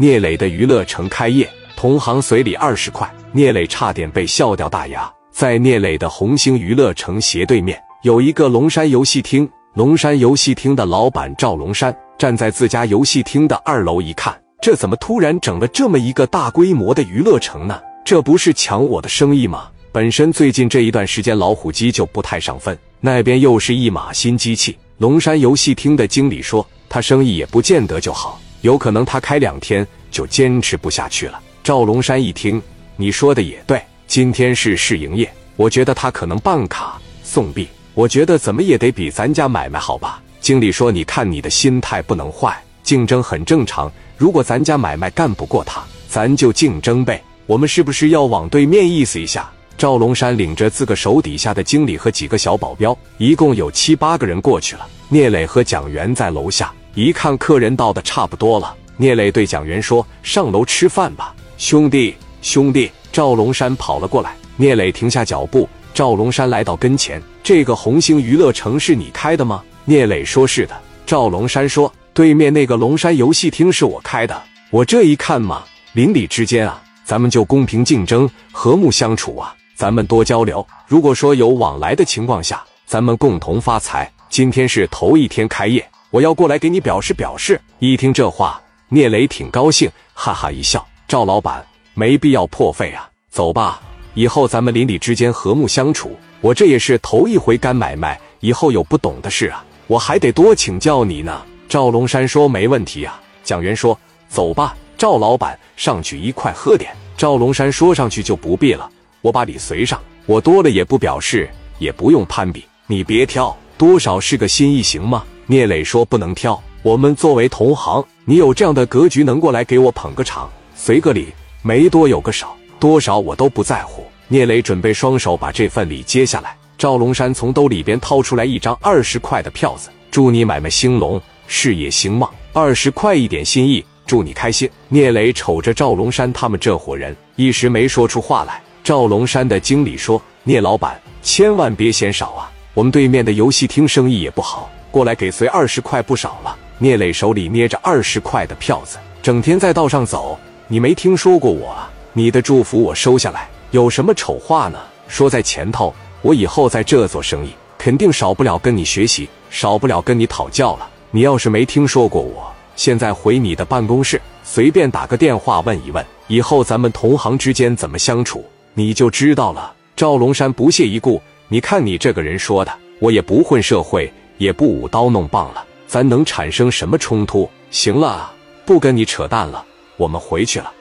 聂磊的娱乐城开业，同行随礼二十块，聂磊差点被笑掉大牙。在聂磊的红星娱乐城斜对面有一个龙山游戏厅，龙山游戏厅的老板赵龙山站在自家游戏厅的二楼一看，这怎么突然整了这么一个大规模的娱乐城呢？这不是抢我的生意吗？本身最近这一段时间老虎机就不太上分，那边又是一码新机器。龙山游戏厅的经理说，他生意也不见得就好。有可能他开两天就坚持不下去了。赵龙山一听，你说的也对，今天是试营业，我觉得他可能办卡送币，我觉得怎么也得比咱家买卖好吧？经理说，你看你的心态不能坏，竞争很正常。如果咱家买卖干不过他，咱就竞争呗。我们是不是要往对面意思一下？赵龙山领着自个手底下的经理和几个小保镖，一共有七八个人过去了。聂磊和蒋元在楼下。一看客人到的差不多了，聂磊对蒋元说：“上楼吃饭吧，兄弟，兄弟。”赵龙山跑了过来，聂磊停下脚步。赵龙山来到跟前：“这个红星娱乐城是你开的吗？”聂磊说：“是的。”赵龙山说：“对面那个龙山游戏厅是我开的。我这一看嘛，邻里之间啊，咱们就公平竞争，和睦相处啊，咱们多交流。如果说有往来的情况下，咱们共同发财。今天是头一天开业。”我要过来给你表示表示。一听这话，聂磊挺高兴，哈哈一笑：“赵老板，没必要破费啊，走吧。以后咱们邻里之间和睦相处。我这也是头一回干买卖，以后有不懂的事啊，我还得多请教你呢。”赵龙山说：“没问题啊。”蒋元说：“走吧，赵老板，上去一块喝点。”赵龙山说：“上去就不必了，我把礼随上，我多了也不表示，也不用攀比，你别挑，多少是个心意，行吗？”聂磊说：“不能挑，我们作为同行，你有这样的格局，能过来给我捧个场，随个礼，没多有个少，多少我都不在乎。”聂磊准备双手把这份礼接下来。赵龙山从兜里边掏出来一张二十块的票子：“祝你买卖兴隆，事业兴旺。”二十块一点心意，祝你开心。聂磊瞅着赵龙山他们这伙人，一时没说出话来。赵龙山的经理说：“聂老板，千万别嫌少啊，我们对面的游戏厅生意也不好。”过来给随二十块不少了。聂磊手里捏着二十块的票子，整天在道上走，你没听说过我？啊？你的祝福我收下来，有什么丑话呢？说在前头，我以后在这做生意，肯定少不了跟你学习，少不了跟你讨教了。你要是没听说过我，现在回你的办公室，随便打个电话问一问，以后咱们同行之间怎么相处，你就知道了。赵龙山不屑一顾，你看你这个人说的，我也不混社会。也不舞刀弄棒了，咱能产生什么冲突？行了，不跟你扯淡了，我们回去了。